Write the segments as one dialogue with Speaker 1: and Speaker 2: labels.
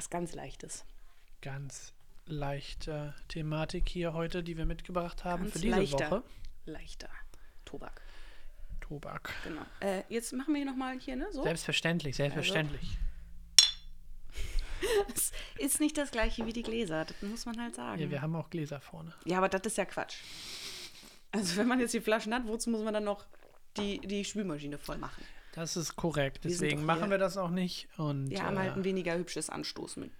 Speaker 1: was ganz Leichtes.
Speaker 2: Ganz leichte Thematik hier heute, die wir mitgebracht haben
Speaker 1: Ganz
Speaker 2: für diese
Speaker 1: leichter.
Speaker 2: Woche.
Speaker 1: Leichter Tobak.
Speaker 2: Tobak.
Speaker 1: Genau. Äh, jetzt machen wir hier nochmal hier, ne? So.
Speaker 2: Selbstverständlich, selbstverständlich.
Speaker 1: Das ist nicht das gleiche wie die Gläser, das muss man halt sagen.
Speaker 2: Ja, wir haben auch Gläser vorne.
Speaker 1: Ja, aber das ist ja Quatsch. Also wenn man jetzt die Flaschen hat, wozu muss man dann noch die, die Spülmaschine voll machen?
Speaker 2: Das ist korrekt.
Speaker 1: Wir
Speaker 2: Deswegen machen wir das auch nicht. Und
Speaker 1: Wir haben
Speaker 2: äh,
Speaker 1: halt ein weniger hübsches Anstoß mit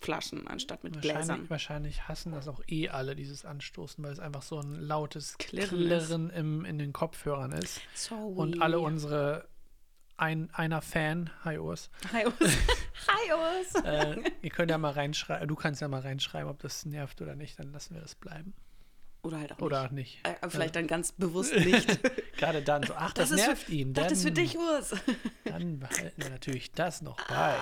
Speaker 1: Flaschen anstatt mit
Speaker 2: wahrscheinlich,
Speaker 1: Gläsern.
Speaker 2: wahrscheinlich hassen das auch eh alle, dieses Anstoßen, weil es einfach so ein lautes
Speaker 1: Klirren
Speaker 2: Klirren, im, in den Kopfhörern ist.
Speaker 1: Sorry.
Speaker 2: Und alle unsere ein, einer Fan, hi Urs,
Speaker 1: Hi Urs. Hi Urs.
Speaker 2: äh, ihr könnt ja mal reinschreiben, du kannst ja mal reinschreiben, ob das nervt oder nicht, dann lassen wir das bleiben.
Speaker 1: Oder halt auch
Speaker 2: Oder
Speaker 1: nicht.
Speaker 2: auch nicht.
Speaker 1: Äh, vielleicht dann ganz bewusst nicht.
Speaker 2: Gerade dann so, ach, das,
Speaker 1: ist
Speaker 2: nervt
Speaker 1: für,
Speaker 2: ihn.
Speaker 1: Das
Speaker 2: Dann,
Speaker 1: ist für dich, Urs.
Speaker 2: Dann behalten wir natürlich das noch bei.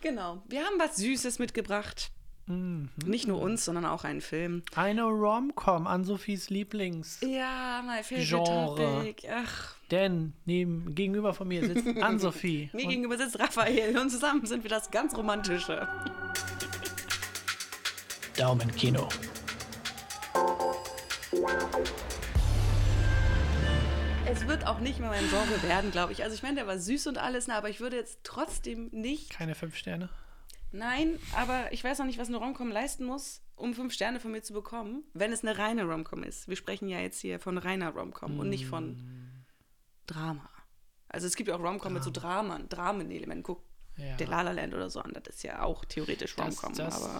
Speaker 1: genau. Wir haben was Süßes mitgebracht.
Speaker 2: Mhm.
Speaker 1: Nicht nur uns, sondern auch einen Film.
Speaker 2: Eine Rom-Com an Sophies Lieblings.
Speaker 1: Ja, favorite
Speaker 2: Genre.
Speaker 1: Ach,
Speaker 2: Denn neben, gegenüber von mir sitzt Ann-Sophie.
Speaker 1: mir gegenüber sitzt Raphael und zusammen sind wir das ganz Romantische.
Speaker 2: Daumenkino.
Speaker 1: Es wird auch nicht mehr mein Genre werden, glaube ich. Also ich meine, der war süß und alles, ne, aber ich würde jetzt trotzdem nicht.
Speaker 2: Keine fünf Sterne.
Speaker 1: Nein, aber ich weiß noch nicht, was eine Romcom leisten muss, um fünf Sterne von mir zu bekommen, wenn es eine reine Romcom ist. Wir sprechen ja jetzt hier von reiner Romcom und nicht von Drama. Also es gibt ja auch Romcom mit so Drama, Dramenelementen. Guck
Speaker 2: Ja.
Speaker 1: der La La Land oder so an, das ist ja auch theoretisch Romcom,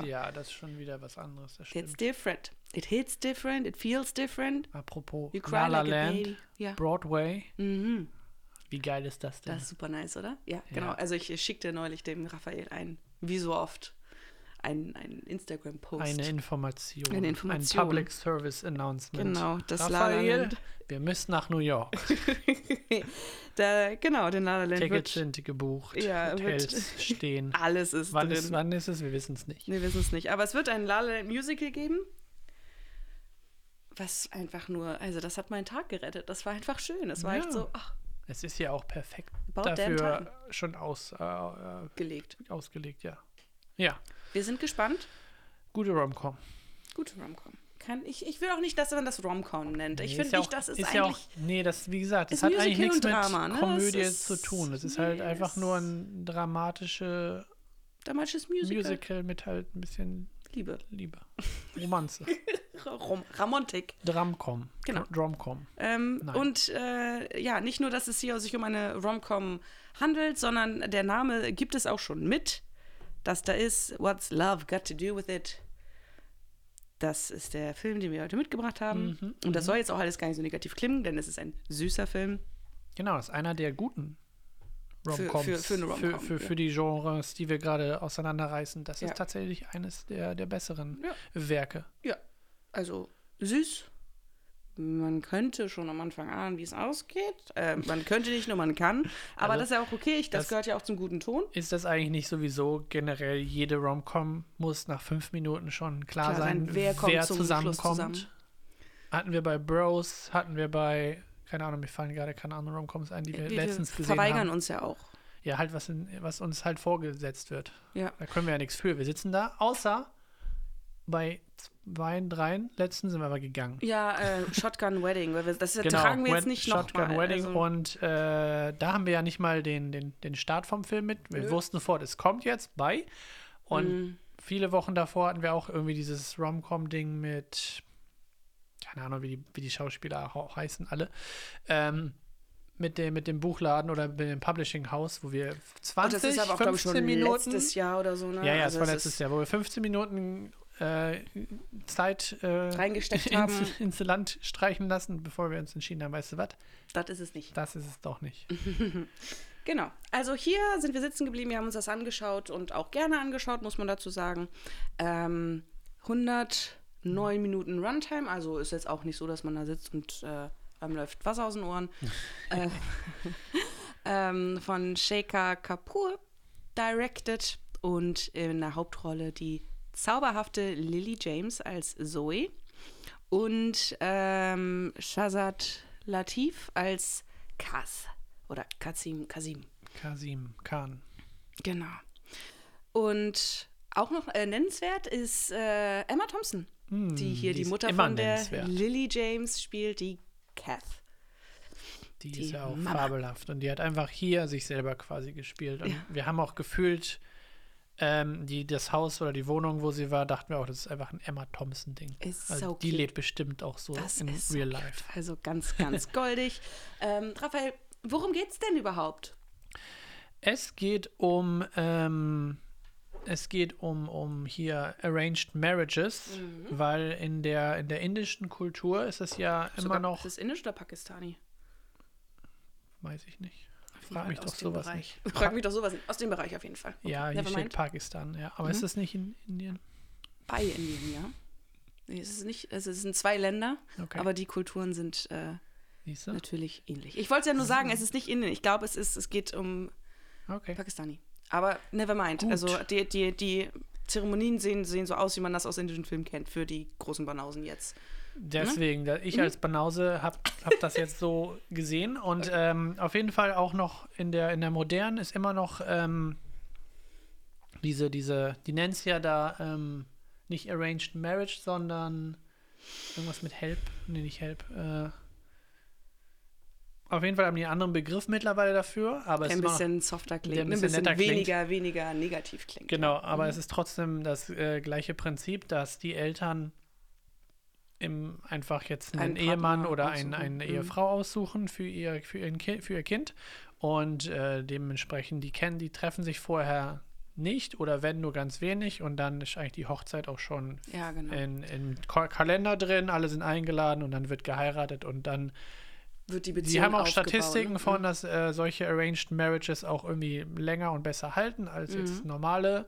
Speaker 2: ja, das ist schon wieder was anderes.
Speaker 1: It's different. It hits different, it feels different.
Speaker 2: Apropos
Speaker 1: You
Speaker 2: La La
Speaker 1: like
Speaker 2: Land.
Speaker 1: Ja.
Speaker 2: Broadway.
Speaker 1: Mhm.
Speaker 2: Wie geil ist das denn?
Speaker 1: Das ist super nice, oder? Ja, genau.
Speaker 2: Ja.
Speaker 1: Also ich schickte neulich dem Raphael ein, wie so oft, ein, ein Instagram-Post.
Speaker 2: Eine Information.
Speaker 1: Eine Information.
Speaker 2: Ein Public Service Announcement.
Speaker 1: Genau, das
Speaker 2: Raphael, wir müssen nach New York.
Speaker 1: Da, genau, den La La Land
Speaker 2: Tickets
Speaker 1: wird,
Speaker 2: sind gebucht.
Speaker 1: Ja,
Speaker 2: Hotels stehen.
Speaker 1: alles ist
Speaker 2: Wann
Speaker 1: drin.
Speaker 2: ist, wann ist es? Wir wissen es nicht.
Speaker 1: Wir wissen es nicht. Aber es wird ein La La Land Musical geben. Was einfach nur, also das hat meinen Tag gerettet. Das war einfach schön. Es war
Speaker 2: Ja.
Speaker 1: echt so ach,
Speaker 2: Es ist ja auch perfekt dafür schon aus, äh, äh,
Speaker 1: gelegt.
Speaker 2: ausgelegt, ja. Ja,
Speaker 1: Wir sind gespannt.
Speaker 2: gute Romcom.
Speaker 1: Gute Romcom. Kann ich, ich will auch nicht, dass man das Romcom nennt. Ich
Speaker 2: Nee,
Speaker 1: finde
Speaker 2: ist ja
Speaker 1: nicht, das ist,
Speaker 2: ist
Speaker 1: eigentlich.
Speaker 2: ja auch, Nee, das, wie gesagt, das hat
Speaker 1: Musical
Speaker 2: eigentlich nichts
Speaker 1: und
Speaker 2: mit
Speaker 1: Drama, ne?
Speaker 2: Komödie
Speaker 1: ist-
Speaker 2: zu tun. Es ist halt
Speaker 1: nee,
Speaker 2: einfach
Speaker 1: es-
Speaker 2: nur ein dramatische
Speaker 1: Damages Musical.
Speaker 2: Musical mit halt ein bisschen
Speaker 1: Liebe.
Speaker 2: Liebe. Romanze.
Speaker 1: Rom Ramontik.
Speaker 2: Dramcom.
Speaker 1: Genau.
Speaker 2: Dromcom.
Speaker 1: Ähm, und äh, ja, nicht nur, dass es hier sich um eine Romcom handelt, sondern der Name gibt es auch schon mit. Das da ist What's Love Got to Do with It? Das ist der Film, den wir heute mitgebracht haben.
Speaker 2: Mhm,
Speaker 1: und das soll jetzt auch alles gar nicht so negativ klingen, denn es ist ein süßer Film.
Speaker 2: Genau, das ist einer der guten
Speaker 1: Für-
Speaker 2: Romcoms.
Speaker 1: für- für eine Romcom,
Speaker 2: für, für, für die Genres, die wir gerade auseinanderreißen. Das
Speaker 1: Ja.
Speaker 2: ist tatsächlich eines der, der besseren
Speaker 1: Ja.
Speaker 2: Werke.
Speaker 1: Ja, also süß. Man könnte schon am Anfang ahnen, wie es ausgeht. Äh, man könnte nicht nur, man kann. Aber
Speaker 2: Also,
Speaker 1: das ist ja auch okay. Ich, das,
Speaker 2: das-
Speaker 1: gehört ja auch zum guten Ton.
Speaker 2: Ist das eigentlich nicht sowieso generell, jede Romcom muss nach fünf Minuten schon klar,
Speaker 1: Klar sein,
Speaker 2: sein,
Speaker 1: wer Schluss
Speaker 2: zusammenkommt?
Speaker 1: zusammen.
Speaker 2: Hatten wir bei Bros, hatten wir bei, keine Ahnung, mir fallen gerade keine anderen Romcoms ein, die wir,
Speaker 1: Wir
Speaker 2: letztens gesehen
Speaker 1: verweigern
Speaker 2: haben.
Speaker 1: uns ja auch.
Speaker 2: Ja, halt, was, in, was uns halt vorgesetzt wird.
Speaker 1: Ja.
Speaker 2: Da können wir ja nichts für. Wir sitzen da, außer bei zwei, dreien, letzten sind wir aber gegangen.
Speaker 1: Ja, äh, Shotgun Wedding. Weil wir, das
Speaker 2: Genau,
Speaker 1: tragen wir jetzt nicht
Speaker 2: Shotgun
Speaker 1: nochmal.
Speaker 2: Wedding
Speaker 1: Also,
Speaker 2: und äh, da haben wir ja nicht mal den, den, den Start vom Film mit. Wir
Speaker 1: Nö.
Speaker 2: wussten sofort, es kommt jetzt bei. Und
Speaker 1: Mhm.
Speaker 2: viele Wochen davor hatten wir auch irgendwie dieses Rom-Com-Ding mit, keine Ahnung, wie die, wie die Schauspieler auch heißen, alle. Ähm, mit dem, mit dem Buchladen oder mit dem Publishing House, wo wir 20,
Speaker 1: und das ist aber auch, glaube ich,
Speaker 2: 15
Speaker 1: schon
Speaker 2: Minuten.
Speaker 1: letztes Jahr oder so. Ne?
Speaker 2: Ja, ja,
Speaker 1: also
Speaker 2: es war
Speaker 1: es
Speaker 2: letztes Jahr, wo wir 15 Minuten äh, Zeit äh,
Speaker 1: Reingesteckt
Speaker 2: ins,
Speaker 1: haben.
Speaker 2: ins Land streichen lassen, bevor wir uns entschieden haben, weißt du was?
Speaker 1: Das ist es nicht.
Speaker 2: Das ist es doch nicht.
Speaker 1: Genau. Also hier sind wir sitzen geblieben, wir haben uns das angeschaut und auch gerne angeschaut, muss man dazu sagen. Ähm, 109 Minuten Runtime, also ist jetzt auch nicht so, dass man da sitzt und äh, einem läuft Wasser aus den Ohren. äh, ähm, von Shekhar Kapoor directed und in der Hauptrolle die zauberhafte Lily James als Zoe und ähm, Shazad Latif als Kaz oder Kazim, Kazim.
Speaker 2: Kasim Khan.
Speaker 1: Genau. Und auch noch äh, nennenswert ist äh, Emma Thompson,
Speaker 2: Hm,
Speaker 1: die hier die,
Speaker 2: ist
Speaker 1: Mutter von der
Speaker 2: nennenswert.
Speaker 1: Lily James spielt, die Kath.
Speaker 2: Die,
Speaker 1: Die
Speaker 2: ist ja auch
Speaker 1: Mama.
Speaker 2: fabelhaft. Und die hat einfach hier sich selber quasi gespielt. Und
Speaker 1: Ja.
Speaker 2: wir haben auch gefühlt, ähm, die, das Haus oder die Wohnung, wo sie war, dachten wir auch, das ist einfach ein Emma Thompson-Ding. Also
Speaker 1: so
Speaker 2: die
Speaker 1: cute.
Speaker 2: lebt bestimmt auch so
Speaker 1: Das
Speaker 2: in
Speaker 1: ist
Speaker 2: real
Speaker 1: so
Speaker 2: life.
Speaker 1: cute. Also ganz, ganz goldig. ähm, Raphael, worum geht's denn überhaupt?
Speaker 2: Es geht um, ähm, es geht um, um hier Arranged Marriages,
Speaker 1: Mhm.
Speaker 2: weil in der, in der indischen Kultur ist es ja immer
Speaker 1: Sogar-
Speaker 2: noch,
Speaker 1: Ist es indisch oder pakistani?
Speaker 2: weiß ich nicht. Frag mich doch sowas
Speaker 1: Bereich.
Speaker 2: nicht.
Speaker 1: Frag mich doch sowas nicht. Aus dem Bereich auf jeden Fall. Okay,
Speaker 2: Ja, hier
Speaker 1: never
Speaker 2: steht
Speaker 1: mind.
Speaker 2: Pakistan, ja. Aber
Speaker 1: Mhm.
Speaker 2: ist das nicht in Indien?
Speaker 1: Bei Indien, ja. Nee, es ist nicht, es sind zwei Länder,
Speaker 2: Okay.
Speaker 1: aber die Kulturen sind äh, natürlich ähnlich. Ich wollte es ja nur sagen, es ist nicht Indien. Ich glaube, es ist, es geht um
Speaker 2: Okay.
Speaker 1: Pakistani. Aber never mind.
Speaker 2: Gut.
Speaker 1: Also die, die, die Zeremonien sehen, sehen so aus, wie man das aus indischen Filmen kennt, für die großen Banausen jetzt.
Speaker 2: Deswegen, da ich als Banause habe hab das jetzt so gesehen und ähm, auf jeden Fall auch noch in der, in der modernen ist immer noch ähm, diese, diese, die nennt es ja da ähm, nicht Arranged Marriage, sondern irgendwas mit Help. Nee, nicht Help. Äh, auf jeden Fall haben die einen anderen Begriff mittlerweile dafür, aber es
Speaker 1: ein
Speaker 2: noch,
Speaker 1: bisschen softer klingt,
Speaker 2: ein
Speaker 1: ein
Speaker 2: bisschen
Speaker 1: bisschen,
Speaker 2: netter klingt.
Speaker 1: weniger, weniger negativ klingt.
Speaker 2: Genau, aber es ist trotzdem das äh, gleiche Prinzip, dass die Eltern im, einfach jetzt einen,
Speaker 1: Einen
Speaker 2: Ehemann oder
Speaker 1: aussuchen.
Speaker 2: ein, eine
Speaker 1: Mhm.
Speaker 2: Ehefrau aussuchen für ihr, für, ihren kind, für ihr Kind. Und äh, dementsprechend, die kennen, die treffen sich vorher nicht oder wenn nur ganz wenig und dann ist eigentlich die Hochzeit auch schon
Speaker 1: Ja, genau.
Speaker 2: in, im Ka- Kalender drin, alle sind eingeladen und dann wird geheiratet und dann
Speaker 1: Wird die
Speaker 2: Sie
Speaker 1: Beziehung
Speaker 2: haben auch
Speaker 1: aufgebaut,
Speaker 2: Statistiken
Speaker 1: ne?
Speaker 2: von, dass äh, solche Arranged Marriages auch irgendwie länger und besser halten als jetzt
Speaker 1: Mhm.
Speaker 2: normale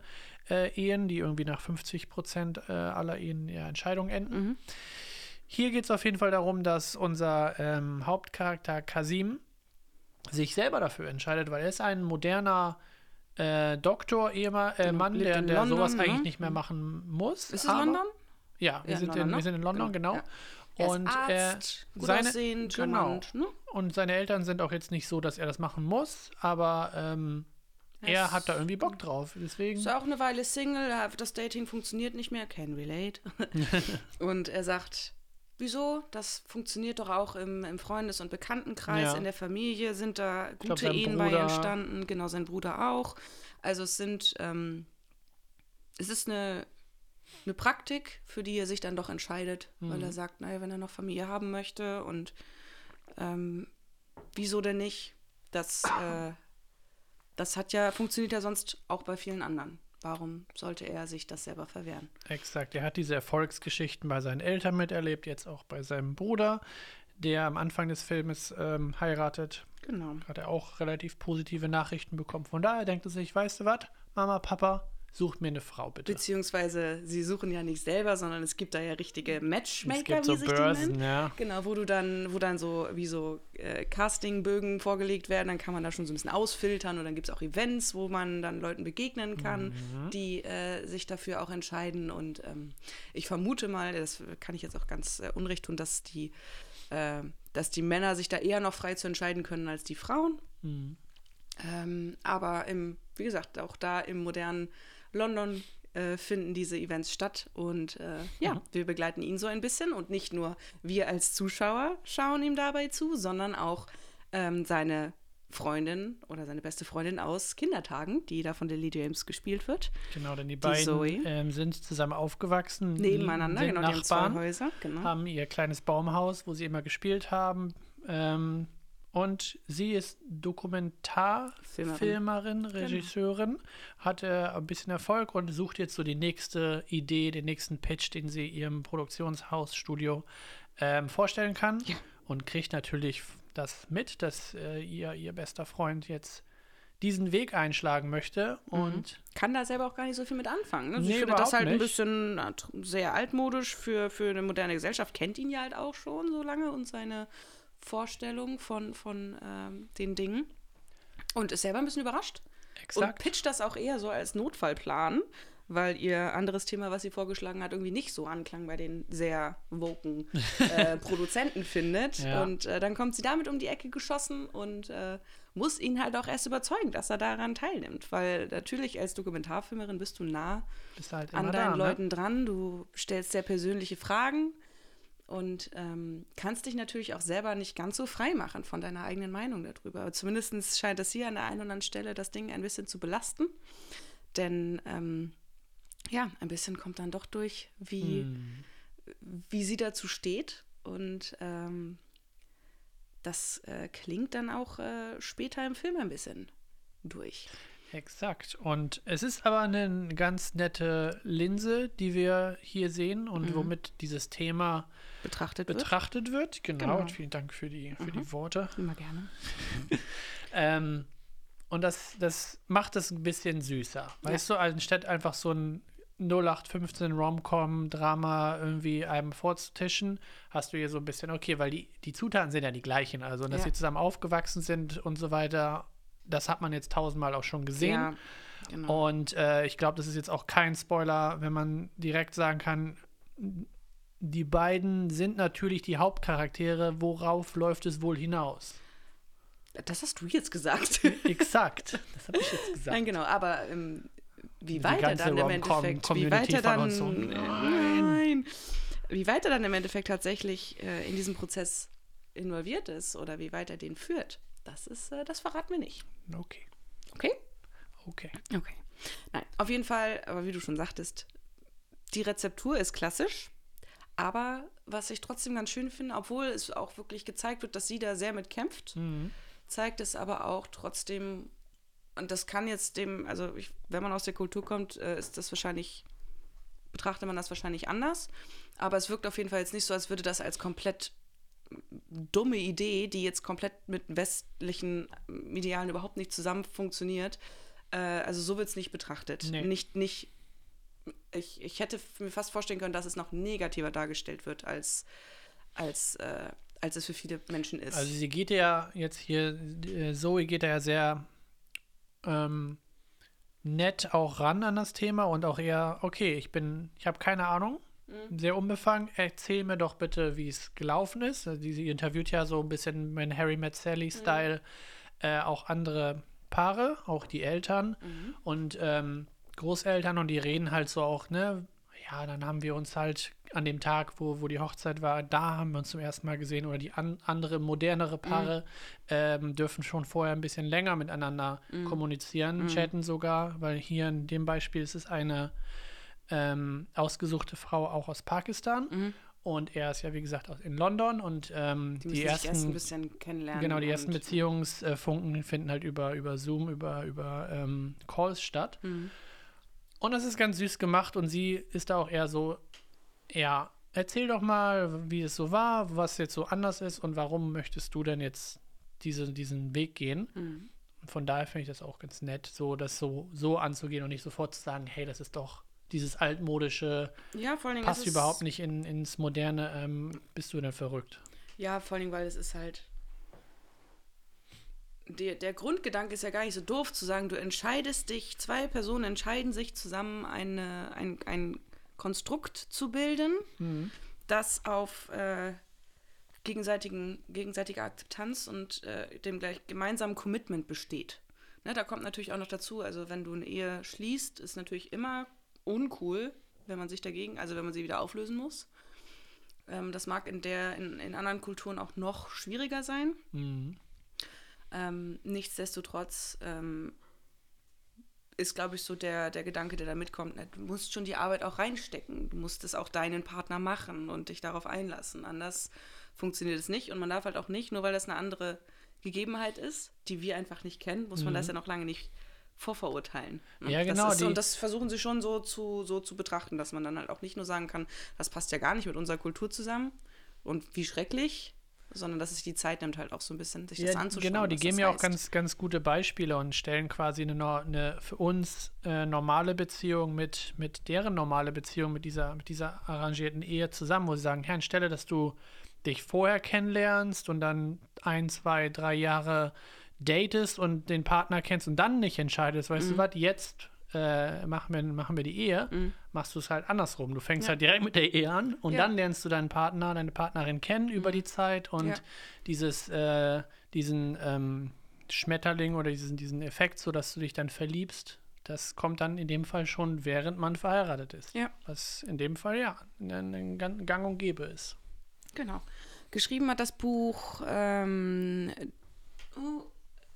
Speaker 2: äh, Ehen, die irgendwie nach 50 Prozent äh, aller Ehen ja, Entscheidungen enden.
Speaker 1: Mhm.
Speaker 2: Hier geht es auf jeden Fall darum, dass unser ähm, Hauptcharakter Kasim sich selber dafür entscheidet, weil er ist ein moderner äh, Doktor, Ehemann, äh,
Speaker 1: Genau,
Speaker 2: Mann, der, der
Speaker 1: London,
Speaker 2: sowas
Speaker 1: ne?
Speaker 2: eigentlich nicht mehr
Speaker 1: Mhm.
Speaker 2: machen muss.
Speaker 1: Ist es London?
Speaker 2: Ja, wir,
Speaker 1: Ja,
Speaker 2: sind,
Speaker 1: London,
Speaker 2: in,
Speaker 1: ne?
Speaker 2: wir sind in London, genau.
Speaker 1: Ja. Er
Speaker 2: Und er-
Speaker 1: gut
Speaker 2: seine-
Speaker 1: aussehend,
Speaker 2: genau.
Speaker 1: ne?
Speaker 2: Und seine Eltern sind auch jetzt nicht so, dass er das machen muss, aber ähm, er hat da irgendwie Bock drauf. Deswegen.
Speaker 1: Ist auch eine Weile Single, das Dating funktioniert nicht mehr, can relate. und er sagt, wieso? Das funktioniert doch auch im, im Freundes- und Bekanntenkreis,
Speaker 2: Ja.
Speaker 1: in der Familie sind da
Speaker 2: glaub,
Speaker 1: gute
Speaker 2: sein
Speaker 1: Ehen bei
Speaker 2: Bruder-
Speaker 1: entstanden, genau sein Bruder auch. Also es sind, ähm, es ist eine, eine Praktik, für die er sich dann doch entscheidet, weil
Speaker 2: Mhm.
Speaker 1: er sagt, naja, wenn er noch Familie haben möchte und ähm, wieso denn nicht? Das, äh, das hat ja, funktioniert ja sonst auch bei vielen anderen. Warum sollte er sich das selber verwehren?
Speaker 2: Exakt. Er hat diese Erfolgsgeschichten bei seinen Eltern miterlebt, jetzt auch bei seinem Bruder, der am Anfang des Filmes ähm, heiratet.
Speaker 1: Genau.
Speaker 2: Hat er auch relativ positive Nachrichten bekommen. Von daher denkt er sich, weißt du was, Mama, Papa, sucht mir eine Frau bitte.
Speaker 1: Beziehungsweise sie suchen ja nicht selber, sondern es gibt da ja richtige Matchmaker,
Speaker 2: es gibt
Speaker 1: wie
Speaker 2: so
Speaker 1: sich die
Speaker 2: Börsen,
Speaker 1: nennen.
Speaker 2: ja.
Speaker 1: Genau, wo du dann, wo dann so wie so äh, Castingbögen vorgelegt werden, dann kann man da schon so ein bisschen ausfiltern und dann gibt es auch Events, wo man dann Leuten begegnen kann,
Speaker 2: Mhm.
Speaker 1: die äh, sich dafür auch entscheiden. Und ähm, ich vermute mal, das kann ich jetzt auch ganz äh, unrecht tun, dass die, äh, dass die Männer sich da eher noch frei zu entscheiden können als die Frauen.
Speaker 2: Mhm.
Speaker 1: Ähm, aber im, wie gesagt, auch da im modernen London äh, finden diese Events statt und äh, ja,
Speaker 2: Mhm.
Speaker 1: wir begleiten ihn so ein bisschen und nicht nur wir als Zuschauer schauen ihm dabei zu, sondern auch ähm, seine Freundin oder seine beste Freundin aus Kindertagen, die da von Lily James gespielt wird,
Speaker 2: Genau, denn die
Speaker 1: Zoe.
Speaker 2: beiden ähm, sind zusammen aufgewachsen.
Speaker 1: nebeneinander,
Speaker 2: sind
Speaker 1: genau, die haben zwei
Speaker 2: Nachbarn.
Speaker 1: Häuser, genau.
Speaker 2: haben ihr kleines Baumhaus, wo sie immer gespielt haben. Ähm, und sie ist Dokumentarfilmerin, Regisseurin, hat äh, ein bisschen Erfolg und sucht jetzt so die nächste Idee, den nächsten Pitch, den sie ihrem Produktionshausstudio ähm, vorstellen kann.
Speaker 1: Ja.
Speaker 2: Und kriegt natürlich das mit, dass äh, ihr, ihr bester Freund jetzt diesen Weg einschlagen möchte. Und
Speaker 1: Kann da selber auch gar nicht so viel mit anfangen. Ne? Also
Speaker 2: Nee,
Speaker 1: ich finde das halt ein
Speaker 2: nicht.
Speaker 1: bisschen na, tr- sehr altmodisch für, für eine moderne Gesellschaft. Kennt ihn ja halt auch schon so lange und seine Vorstellung von, von ähm, den Dingen. Und ist selber ein bisschen überrascht. Und
Speaker 2: exakt.
Speaker 1: pitcht das auch eher so als Notfallplan. weil ihr anderes Thema, was sie vorgeschlagen hat, irgendwie nicht so anklang bei den sehr woken äh, Produzenten findet.
Speaker 2: Ja.
Speaker 1: Und äh, dann kommt sie damit um die Ecke geschossen und äh, muss ihn halt auch erst überzeugen, dass er daran teilnimmt. Weil natürlich als Dokumentarfilmerin bist du nah
Speaker 2: Bist halt
Speaker 1: an deinen
Speaker 2: da, ne?
Speaker 1: Leuten dran, du stellst sehr persönliche Fragen und ähm, kannst dich natürlich auch selber nicht ganz so frei machen von deiner eigenen Meinung darüber. Aber zumindest scheint das hier an der einen oder anderen Stelle das Ding ein bisschen zu belasten. Denn ähm, ja, ein bisschen kommt dann doch durch, wie,
Speaker 2: Hm.
Speaker 1: wie sie dazu steht. Und ähm, das äh, klingt dann auch äh, später im Film ein bisschen durch.
Speaker 2: Exakt. Und es ist aber eine ganz nette Linse, die wir hier sehen und womit dieses Thema
Speaker 1: Betrachtet wird.
Speaker 2: betrachtet wird. Genau.
Speaker 1: Genau.
Speaker 2: Und vielen Dank für die, für die Worte.
Speaker 1: Immer gerne.
Speaker 2: Ähm, und das, das macht es ein bisschen süßer. Weißt du, anstatt einfach so ein 0815 Rom-Com-Drama irgendwie einem vorzutischen, hast du hier so ein bisschen, okay, weil die, die Zutaten sind ja die gleichen. Also, dass
Speaker 1: Ja.
Speaker 2: sie zusammen aufgewachsen sind und so weiter, das hat man jetzt tausendmal auch schon gesehen.
Speaker 1: Ja, genau.
Speaker 2: Und äh, ich glaube, das ist jetzt auch kein Spoiler, wenn man direkt sagen kann, die beiden sind natürlich die Hauptcharaktere. Worauf läuft es wohl hinaus?
Speaker 1: Das hast du jetzt gesagt.
Speaker 2: Exakt. Das habe ich jetzt gesagt.
Speaker 1: Nein, genau, aber ähm, wie
Speaker 2: Die
Speaker 1: weit er
Speaker 2: ganze
Speaker 1: dann im Endeffekt, wie
Speaker 2: Community
Speaker 1: weit er
Speaker 2: von
Speaker 1: dann,
Speaker 2: so,
Speaker 1: nein, wie weit er dann im Endeffekt tatsächlich äh, in diesem Prozess involviert ist oder wie weit er den führt, das ist, äh, das verraten wir nicht.
Speaker 2: Okay.
Speaker 1: Okay?
Speaker 2: Okay.
Speaker 1: Okay. Nein, auf jeden Fall, aber wie du schon sagtest, die Rezeptur ist klassisch, aber was ich trotzdem ganz schön finde, obwohl es auch wirklich gezeigt wird, dass sie da sehr mit kämpft,
Speaker 2: Mhm.
Speaker 1: zeigt es aber auch trotzdem, und das kann jetzt dem, also ich, wenn man aus der Kultur kommt, äh, ist das wahrscheinlich, betrachtet man das wahrscheinlich anders, aber es wirkt auf jeden Fall jetzt nicht so, als würde das als komplett dumme Idee, die jetzt komplett mit westlichen Idealen überhaupt nicht zusammen funktioniert. Äh, also so wird es nicht betrachtet.
Speaker 2: Nee.
Speaker 1: Nicht, nicht, ich, ich hätte mir fast vorstellen können, dass es noch negativer dargestellt wird, als, als, äh, als es für viele Menschen ist.
Speaker 2: Also sie geht ja jetzt hier, äh, Zoe geht ja sehr ähm, nett auch ran an das Thema und auch eher, okay, ich bin, ich habe keine Ahnung, sehr unbefangen, erzähl mir doch bitte, wie es gelaufen ist. Also sie interviewt ja so ein bisschen mit Harry Met Sally-Style äh, auch andere Paare, auch die Eltern. Und ähm, Großeltern und die reden halt so auch, ne, ja, dann haben wir uns halt an dem Tag, wo, wo die Hochzeit war, da haben wir uns zum ersten Mal gesehen. Oder die an, andere, modernere Paare ähm, dürfen schon vorher ein bisschen länger miteinander kommunizieren, chatten sogar, weil hier in dem Beispiel ist es eine ähm, ausgesuchte Frau auch aus Pakistan und er ist ja, wie gesagt, in London und ähm,
Speaker 1: die
Speaker 2: die,
Speaker 1: sich erst ein
Speaker 2: ersten
Speaker 1: bisschen kennenlernen.
Speaker 2: Genau, die ersten Beziehungsfunken finden halt über, über Zoom, über, über ähm, Calls statt. Und das ist ganz süß gemacht und sie ist da auch eher so, ja, erzähl doch mal, wie es so war, was jetzt so anders ist und warum möchtest du denn jetzt diese, diesen Weg gehen?
Speaker 1: Mhm.
Speaker 2: Von daher finde ich das auch ganz nett, so das so, so anzugehen und nicht sofort zu sagen, hey, das ist doch dieses altmodische,
Speaker 1: Ja, vor allen Dingen
Speaker 2: passt überhaupt nicht in, ins Moderne, ähm, bist du denn verrückt?
Speaker 1: Ja, vor allen Dingen, weil es ist halt. Der, der Grundgedanke ist ja gar nicht so doof zu sagen, du entscheidest dich, zwei Personen entscheiden sich zusammen eine, ein, ein Konstrukt zu bilden, das auf äh, gegenseitigen, gegenseitiger Akzeptanz und äh, dem gleich gemeinsamen Commitment besteht. Ne, da kommt natürlich auch noch dazu, also wenn du eine Ehe schließt, ist natürlich immer uncool, wenn man sich dagegen, also wenn man sie wieder auflösen muss. Ähm, das mag in, der, in, in anderen Kulturen auch noch schwieriger sein.
Speaker 2: Mhm.
Speaker 1: Ähm, nichtsdestotrotz ähm, ist, glaube ich, so der, der Gedanke, der da mitkommt, ne, du musst schon die Arbeit auch reinstecken. Du musst es auch deinen Partner machen und dich darauf einlassen. Anders funktioniert es nicht. Und man darf halt auch nicht, nur weil das eine andere Gegebenheit ist, die wir einfach nicht kennen, muss man das ja noch lange nicht vorverurteilen.
Speaker 2: Ja, genau,
Speaker 1: Das ist, und das versuchen sie schon so zu, so zu betrachten, dass man dann halt auch nicht nur sagen kann, das passt ja gar nicht mit unserer Kultur zusammen und wie schrecklich, sondern dass es die Zeit nimmt, halt auch so ein bisschen sich das
Speaker 2: Ja,
Speaker 1: anzuschauen.
Speaker 2: genau, die geben
Speaker 1: das
Speaker 2: ja auch ganz, ganz gute Beispiele und stellen quasi eine, eine für uns äh, normale Beziehung mit, mit deren normale Beziehung, mit dieser, mit dieser arrangierten Ehe zusammen, wo sie sagen, Herr, anstelle, dass du dich vorher kennenlernst und dann ein, zwei, drei Jahre datest und den Partner kennst und dann nicht entscheidest, weißt du was, jetzt äh, machen, wir, machen wir die Ehe,
Speaker 1: Mhm.
Speaker 2: machst du es halt andersrum. Du fängst
Speaker 1: Ja.
Speaker 2: halt direkt mit der Ehe an und
Speaker 1: Ja. Mhm.
Speaker 2: dann lernst du deinen Partner, deine Partnerin kennen über die Zeit und
Speaker 1: Ja.
Speaker 2: dieses, äh, diesen ähm, Schmetterling oder diesen, diesen Effekt, sodass du dich dann verliebst, das kommt dann in dem Fall schon, während man verheiratet ist.
Speaker 1: Ja.
Speaker 2: Was in dem Fall ja ein, Gang und Gäbe ist.
Speaker 1: Genau. Geschrieben hat das Buch ähm, oh,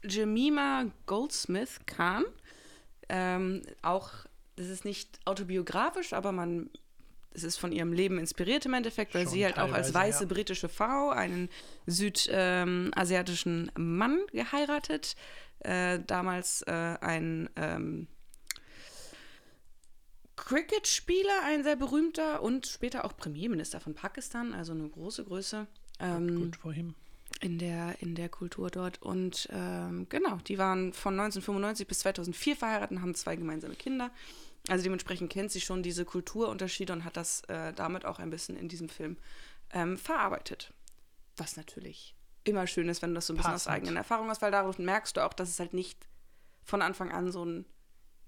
Speaker 1: Jemima Goldsmith Khan. Ähm, auch, das ist nicht autobiografisch, aber man, es ist von ihrem Leben inspiriert im Endeffekt, weil
Speaker 2: Schon
Speaker 1: sie halt auch als weiße
Speaker 2: ja.
Speaker 1: britische Frau einen südasiatischen Mann geheiratet. Äh, damals äh, ein ähm, Cricket-Spieler, ein sehr berühmter und später auch Premierminister von Pakistan, also eine große Größe ähm,
Speaker 2: Gut vorhin.
Speaker 1: In, der, in der Kultur dort. Und ähm, genau, die waren von 1995 bis 2004 verheiratet und haben zwei gemeinsame Kinder. Also dementsprechend kennt sie schon diese Kulturunterschiede und hat das äh, damit auch ein bisschen in diesem Film ähm, verarbeitet. Was natürlich immer schön ist, wenn du das so ein bisschen aus eigenen Erfahrungen hast, weil dadurch merkst du auch, dass es halt nicht von Anfang an so ein,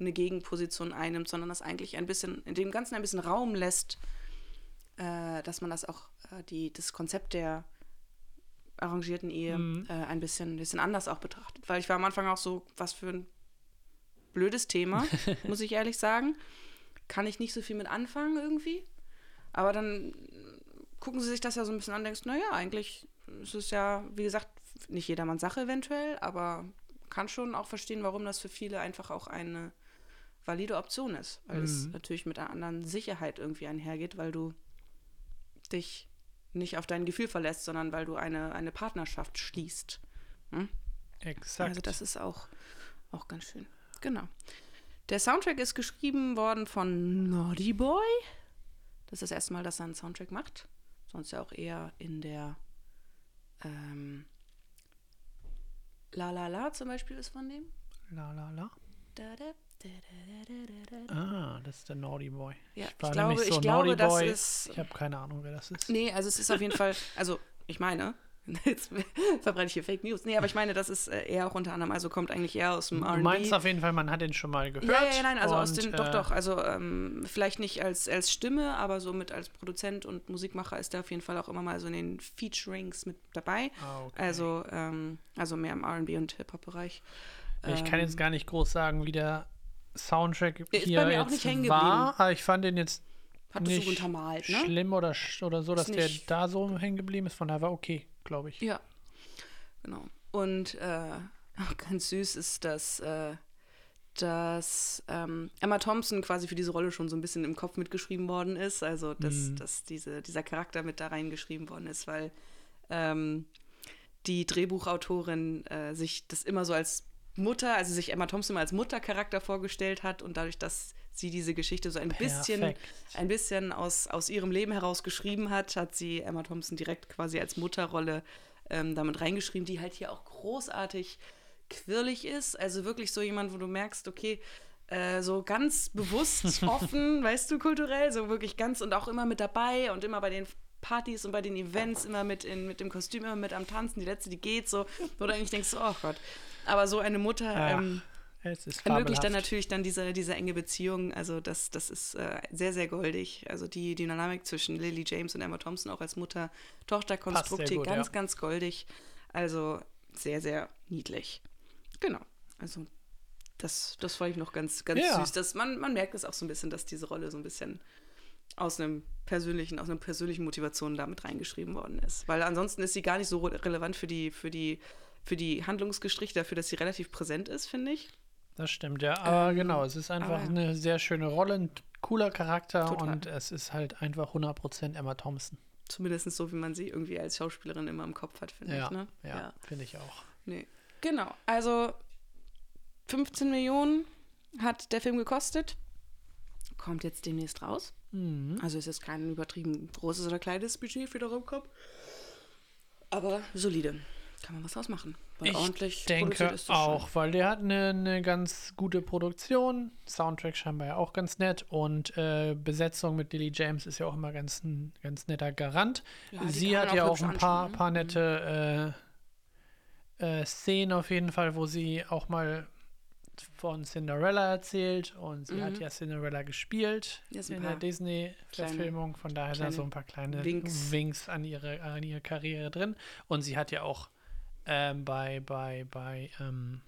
Speaker 1: eine Gegenposition einnimmt, sondern das eigentlich ein bisschen, in dem Ganzen ein bisschen Raum lässt, äh, dass man das auch, äh, die, das Konzept der arrangierten Ehe
Speaker 2: Mhm.
Speaker 1: äh, ein bisschen, bisschen anders auch betrachtet. Weil ich war am Anfang auch so, was für ein blödes Thema, muss ich ehrlich sagen. Kann ich nicht so viel mit anfangen irgendwie. Aber dann gucken sie sich das ja so ein bisschen an und denkst, naja, eigentlich ist es ja, wie gesagt, nicht jedermanns Sache eventuell, aber kann schon auch verstehen, warum das für viele einfach auch eine valide Option ist. Weil es
Speaker 2: Mhm.
Speaker 1: natürlich mit einer anderen Sicherheit irgendwie einhergeht, weil du dich nicht auf dein Gefühl verlässt, sondern weil du eine, eine Partnerschaft schließt.
Speaker 2: Exakt.
Speaker 1: Also das ist auch, auch ganz schön. Genau. Der Soundtrack ist geschrieben worden von Naughty Boy. Das ist das erste Mal, dass er einen Soundtrack macht. Sonst ja auch eher in der ähm, La La La zum Beispiel ist von dem.
Speaker 2: la la la.
Speaker 1: Da, da,
Speaker 2: Ah, das ist der Naughty Boy.
Speaker 1: Ja,
Speaker 2: war
Speaker 1: ich glaube,
Speaker 2: so
Speaker 1: ich glaube, das ist.
Speaker 2: Ich habe keine Ahnung, wer das ist.
Speaker 1: Nee, also es ist auf jeden Fall, also ich meine, jetzt verbreite ich hier Fake News. Nee, aber ich meine, das ist eher auch unter anderem, also kommt eigentlich eher aus dem
Speaker 2: Du
Speaker 1: R&B.
Speaker 2: meinst auf jeden Fall, man hat den schon mal gehört.
Speaker 1: Ja, ja, ja, nein, also aus den, doch, doch, also ähm, vielleicht nicht als, als Stimme, aber so mit als Produzent und Musikmacher ist er auf jeden Fall auch immer mal so in den Featurings mit dabei.
Speaker 2: Okay.
Speaker 1: Also, ähm, also mehr im R&B und Hip-Hop-Bereich.
Speaker 2: ich kann jetzt gar nicht groß sagen, wie der Soundtrack
Speaker 1: ist bei
Speaker 2: hier jetzt
Speaker 1: nicht hängen
Speaker 2: war,
Speaker 1: geblieben.
Speaker 2: aber ich fand den jetzt
Speaker 1: Hat das so
Speaker 2: nicht
Speaker 1: untermalt, ne?
Speaker 2: schlimm oder, oder so, dass der
Speaker 1: nicht-
Speaker 2: da so hängen geblieben ist. Von daher war okay, glaube ich.
Speaker 1: Ja, genau. Und äh, auch ganz süß ist, dass, äh, dass ähm, Emma Thompson quasi für diese Rolle schon so ein bisschen im Kopf mitgeschrieben worden ist. Also, dass,
Speaker 2: Mhm.
Speaker 1: dass diese, dieser Charakter mit da reingeschrieben worden ist, weil ähm, die Drehbuchautorin äh, sich das immer so als Mutter, also sich Emma Thompson immer als Muttercharakter vorgestellt hat und dadurch, dass sie diese Geschichte so ein bisschen
Speaker 2: Perfekt.
Speaker 1: ein bisschen aus, aus ihrem Leben heraus geschrieben hat, hat sie Emma Thompson direkt quasi als Mutterrolle ähm, damit reingeschrieben, die halt hier auch großartig quirlig ist. Also wirklich so jemand, wo du merkst, okay, äh, so ganz bewusst offen, weißt du, kulturell, so wirklich ganz und auch immer mit dabei und immer bei den Partys und bei den Events immer mit, in, mit dem Kostüm, immer mit am Tanzen, die letzte, die geht so, wo du eigentlich denkst, oh Gott. Aber so eine Mutter
Speaker 2: Ach,
Speaker 1: ähm, ermöglicht dann natürlich dann diese, diese enge Beziehung. Also das, das ist äh, sehr, sehr goldig. Also die Dynamik zwischen Lily James und Emma Thompson auch als Mutter-Tochter-Konstrukt
Speaker 2: Passt sehr
Speaker 1: hier
Speaker 2: gut,
Speaker 1: ganz,
Speaker 2: ja.
Speaker 1: ganz goldig. Also sehr, sehr niedlich. Genau. Also das, das fand ich noch ganz, ganz
Speaker 2: Ja.
Speaker 1: süß. Das, man, man merkt es auch so ein bisschen, dass diese Rolle so ein bisschen aus einem persönlichen, aus einer persönlichen Motivation damit reingeschrieben worden ist. Weil ansonsten ist sie gar nicht so re- relevant für die, für die, für die Handlungsgeschichte, dafür, dass sie relativ präsent ist, finde ich.
Speaker 2: Das stimmt, ja. Aber
Speaker 1: Ähm,
Speaker 2: genau, es ist einfach
Speaker 1: aber-
Speaker 2: eine sehr schöne Rolle, ein cooler Charakter
Speaker 1: Total.
Speaker 2: und es ist halt einfach 100% Emma Thompson.
Speaker 1: Zumindest so, wie man sie irgendwie als Schauspielerin immer im Kopf hat, finde
Speaker 2: Ja,
Speaker 1: ich. Ne?
Speaker 2: ja, finde ich auch.
Speaker 1: Nee. Genau. Also 15 Millionen hat der Film gekostet. Kommt jetzt demnächst raus.
Speaker 2: Mhm.
Speaker 1: Also es ist kein übertrieben großes oder kleines Budget für den Raumkopf. Aber solide. Kann man was draus machen. Weil
Speaker 2: Ich
Speaker 1: ordentlich
Speaker 2: denke
Speaker 1: ist
Speaker 2: auch, weil der hat eine, eine ganz gute Produktion, Soundtrack scheinbar ja auch ganz nett und äh, Besetzung mit Lily James ist ja auch immer ganz ein ganz netter Garant.
Speaker 1: Ja,
Speaker 2: Sie hat ja
Speaker 1: auch
Speaker 2: auch ein paar,
Speaker 1: ne?
Speaker 2: paar nette äh, äh, Szenen auf jeden Fall, wo sie auch mal von Cinderella erzählt und sie hat
Speaker 1: Mhm.
Speaker 2: ja Cinderella gespielt in der Disney-Verfilmung. Von daher sind so ein paar kleine
Speaker 1: Winks.
Speaker 2: Winks, an, ihre, an ihre Karriere drin. Und sie hat ja auch ähm, bei, bei, bei ähm,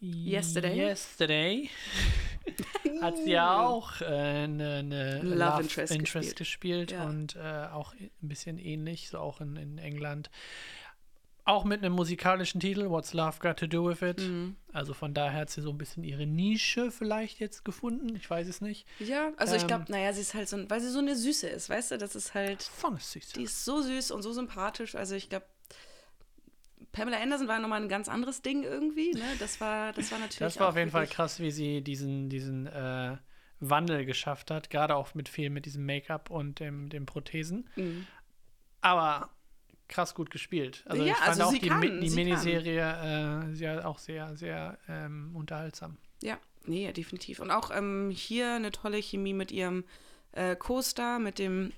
Speaker 1: Yesterday?
Speaker 2: Yesterday hat sie ja auch äh, eine, eine
Speaker 1: Love Interest
Speaker 2: gespielt,
Speaker 1: gespielt. Ja.
Speaker 2: und äh, auch ein bisschen ähnlich, so auch in, in England. Auch mit einem musikalischen Titel, What's Love Got to Do with It?
Speaker 1: Mhm.
Speaker 2: Also von daher hat sie so ein bisschen ihre Nische vielleicht jetzt gefunden. Ich weiß es nicht.
Speaker 1: Ja, also ich
Speaker 2: Ähm.
Speaker 1: glaube, naja, sie ist halt so, weil sie so eine Süße ist, weißt du, das ist halt,
Speaker 2: Schon ist süß.
Speaker 1: die ist so süß und so sympathisch. Also ich glaube, Pamela Anderson war nochmal ein ganz anderes Ding irgendwie, ne? Das war, das war natürlich.
Speaker 2: Das war auf jeden Fall krass, wie sie diesen, diesen äh, Wandel geschafft hat. Gerade auch mit viel mit diesem Make-up und dem, dem Prothesen.
Speaker 1: Mhm.
Speaker 2: Aber krass gut gespielt. Also
Speaker 1: Ja,
Speaker 2: ich fand
Speaker 1: also
Speaker 2: auch die,
Speaker 1: kann,
Speaker 2: die. Miniserie äh, ja auch sehr, sehr ähm, unterhaltsam.
Speaker 1: Ja, nee, ja, definitiv. Und auch ähm, hier eine tolle Chemie mit ihrem äh, Co-Star, mit dem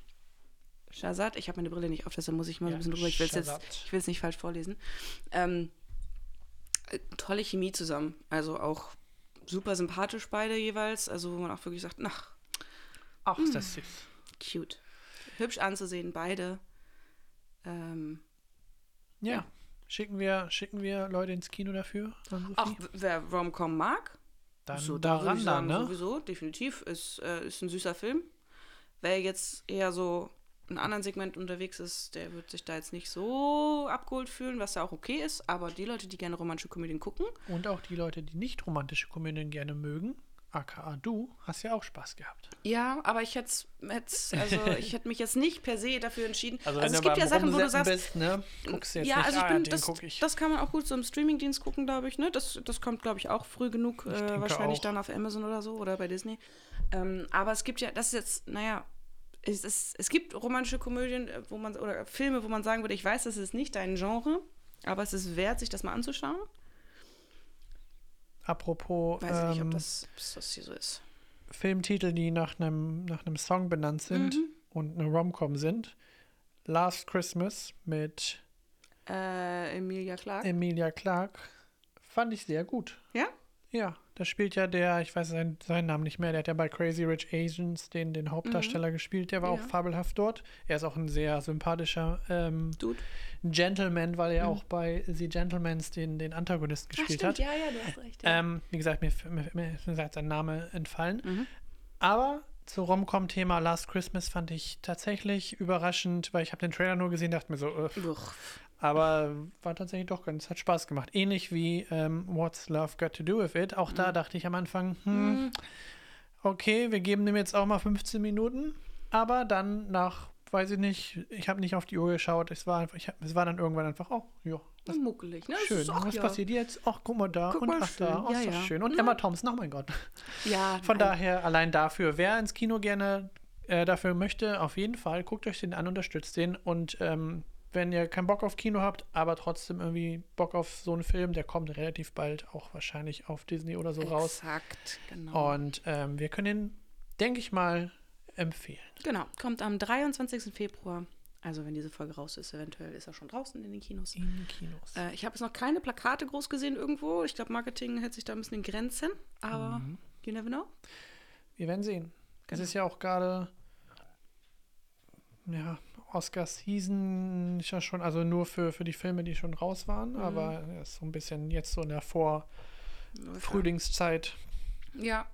Speaker 1: Shazad. Ich habe meine Brille nicht auf, deshalb muss ich mal
Speaker 2: Ja,
Speaker 1: ein bisschen drüber. Ich will es jetzt, ich will es nicht falsch vorlesen. Ähm, äh, tolle Chemie zusammen. Also auch super sympathisch beide jeweils. Also wo man auch wirklich sagt, ach,
Speaker 2: Ach,
Speaker 1: Hm.
Speaker 2: ist das süß.
Speaker 1: cute. Hübsch anzusehen, beide. Ähm,
Speaker 2: Ja. Schicken wir, schicken wir Leute ins Kino dafür? Sophie?
Speaker 1: wer Rom-Com mag,
Speaker 2: dann
Speaker 1: so, da
Speaker 2: daran dann,
Speaker 1: sagen,
Speaker 2: ne?
Speaker 1: sowieso, definitiv. Ist, äh, ist ein süßer Film. Wer jetzt eher so in einem anderen Segment unterwegs ist, der wird sich da jetzt nicht so abgeholt fühlen, was ja auch okay ist. Aber die Leute, die gerne romantische Komödien gucken,
Speaker 2: Und auch die Leute, die nicht romantische Komödien gerne mögen, aka du, hast ja auch Spaß gehabt.
Speaker 1: ja, aber ich hätte also ich hätte mich jetzt nicht per se dafür entschieden.
Speaker 2: Also,
Speaker 1: es
Speaker 2: wenn du
Speaker 1: gibt ja Sachen, wo du sagst,
Speaker 2: bist, ne, guckst jetzt
Speaker 1: ja,
Speaker 2: nicht,
Speaker 1: also ich
Speaker 2: ah,
Speaker 1: bin, das,
Speaker 2: ich.
Speaker 1: das kann man auch gut so im Streamingdienst gucken, glaube ich. Ne? Das, das kommt, glaube ich, auch früh genug, äh, wahrscheinlich
Speaker 2: auch.
Speaker 1: dann auf Amazon oder so oder bei Disney. Ähm, aber es gibt ja, das ist jetzt, naja, es, es, es gibt romantische Komödien, äh, wo man, oder Filme, wo man sagen würde, ich weiß, das ist nicht dein Genre, aber es ist wert, sich das mal anzuschauen.
Speaker 2: Apropos
Speaker 1: Weiß ich nicht, ob
Speaker 2: ähm,
Speaker 1: das, ob das hier so ist.
Speaker 2: Filmtitel, die nach einem nach einem Song benannt sind
Speaker 1: Mhm.
Speaker 2: und eine Romcom sind. Last Christmas mit
Speaker 1: Äh, Emilia Clarke.
Speaker 2: Emilia Clarke fand ich sehr gut.
Speaker 1: Ja?
Speaker 2: Ja, da spielt ja der, ich weiß seinen, seinen Namen nicht mehr, der hat ja bei Crazy Rich Asians den, den Hauptdarsteller gespielt, der war
Speaker 1: Mhm. Ja.
Speaker 2: auch fabelhaft dort. Er ist auch ein sehr sympathischer ähm,
Speaker 1: Dude.
Speaker 2: Gentleman, weil er auch bei The Gentlemans den, den Antagonisten
Speaker 1: Mhm. Ach,
Speaker 2: gespielt
Speaker 1: stimmt,
Speaker 2: hat.
Speaker 1: ja, ja, du hast recht. Ja.
Speaker 2: Ähm, wie gesagt, mir, mir, mir ist sein Name entfallen.
Speaker 1: Mhm.
Speaker 2: Aber zu Rom-Com-Thema Last Christmas fand ich tatsächlich überraschend, weil ich habe den Trailer nur gesehen, dachte mir so,
Speaker 1: Uch.
Speaker 2: Aber war tatsächlich doch ganz, hat Spaß gemacht. Ähnlich wie ähm, What's Love Got to Do with It. Auch
Speaker 1: Mhm.
Speaker 2: da dachte ich am Anfang, hm, okay, wir geben dem jetzt auch mal 15 Minuten, aber dann nach, weiß ich nicht, ich habe nicht auf die Uhr geschaut, es war einfach, ich hab, es war dann irgendwann einfach, oh, ja, was
Speaker 1: Muckelig, ne? Das
Speaker 2: schön,
Speaker 1: auch,
Speaker 2: was
Speaker 1: ja.
Speaker 2: passiert jetzt? Ach, guck mal da
Speaker 1: Guck
Speaker 2: und
Speaker 1: mal
Speaker 2: ach da, oh,
Speaker 1: Ja, ja.
Speaker 2: schön. Und
Speaker 1: Ja.
Speaker 2: Emma Thompson, oh mein Gott.
Speaker 1: Ja,
Speaker 2: Von
Speaker 1: nein.
Speaker 2: daher allein dafür, wer ins Kino gerne äh, dafür möchte, auf jeden Fall, guckt euch den an, unterstützt den und ähm, wenn ihr keinen Bock auf Kino habt, aber trotzdem irgendwie Bock auf so einen Film, der kommt relativ bald auch wahrscheinlich auf Disney oder so raus.
Speaker 1: Exakt, genau.
Speaker 2: Und ähm, wir können ihn, denke ich mal, empfehlen.
Speaker 1: Genau, kommt am 23. Februar. Also wenn diese Folge raus ist, eventuell ist er schon draußen in den Kinos.
Speaker 2: In den Kinos.
Speaker 1: Äh, ich habe jetzt noch keine Plakate groß gesehen irgendwo. Ich glaube, Marketing hält sich da ein bisschen in Grenzen. Aber
Speaker 2: Mhm.
Speaker 1: you never know.
Speaker 2: Wir werden sehen. Es
Speaker 1: Genau.
Speaker 2: ist ja auch gerade ja, Oscar-Season ist ja schon, also nur für, für die Filme, die schon raus waren,
Speaker 1: Mhm.
Speaker 2: aber er ist so ein bisschen jetzt so in der Vor-Frühlingszeit
Speaker 1: Ja,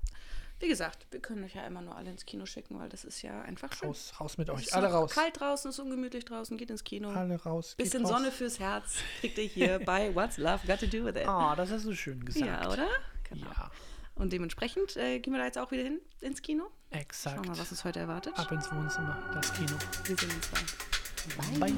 Speaker 1: wie gesagt, wir können euch ja immer nur alle ins Kino schicken, weil das ist ja einfach schön.
Speaker 2: raus, raus mit euch. Alle raus.
Speaker 1: kalt draußen, ist ungemütlich draußen, geht ins Kino.
Speaker 2: Alle raus. geht
Speaker 1: Bisschen
Speaker 2: raus.
Speaker 1: Sonne fürs Herz kriegt ihr hier bei What's Love Got to Do with It.
Speaker 2: Ah, das hast du schön gesagt.
Speaker 1: ja, oder? Genau.
Speaker 2: Ja,
Speaker 1: Und dementsprechend äh, gehen wir da jetzt auch wieder hin ins Kino. Schauen
Speaker 2: exakt.
Speaker 1: wir mal, was uns heute erwartet.
Speaker 2: Ab ins Wohnzimmer, das Kino.
Speaker 1: Wir sehen uns dann.
Speaker 2: Bye.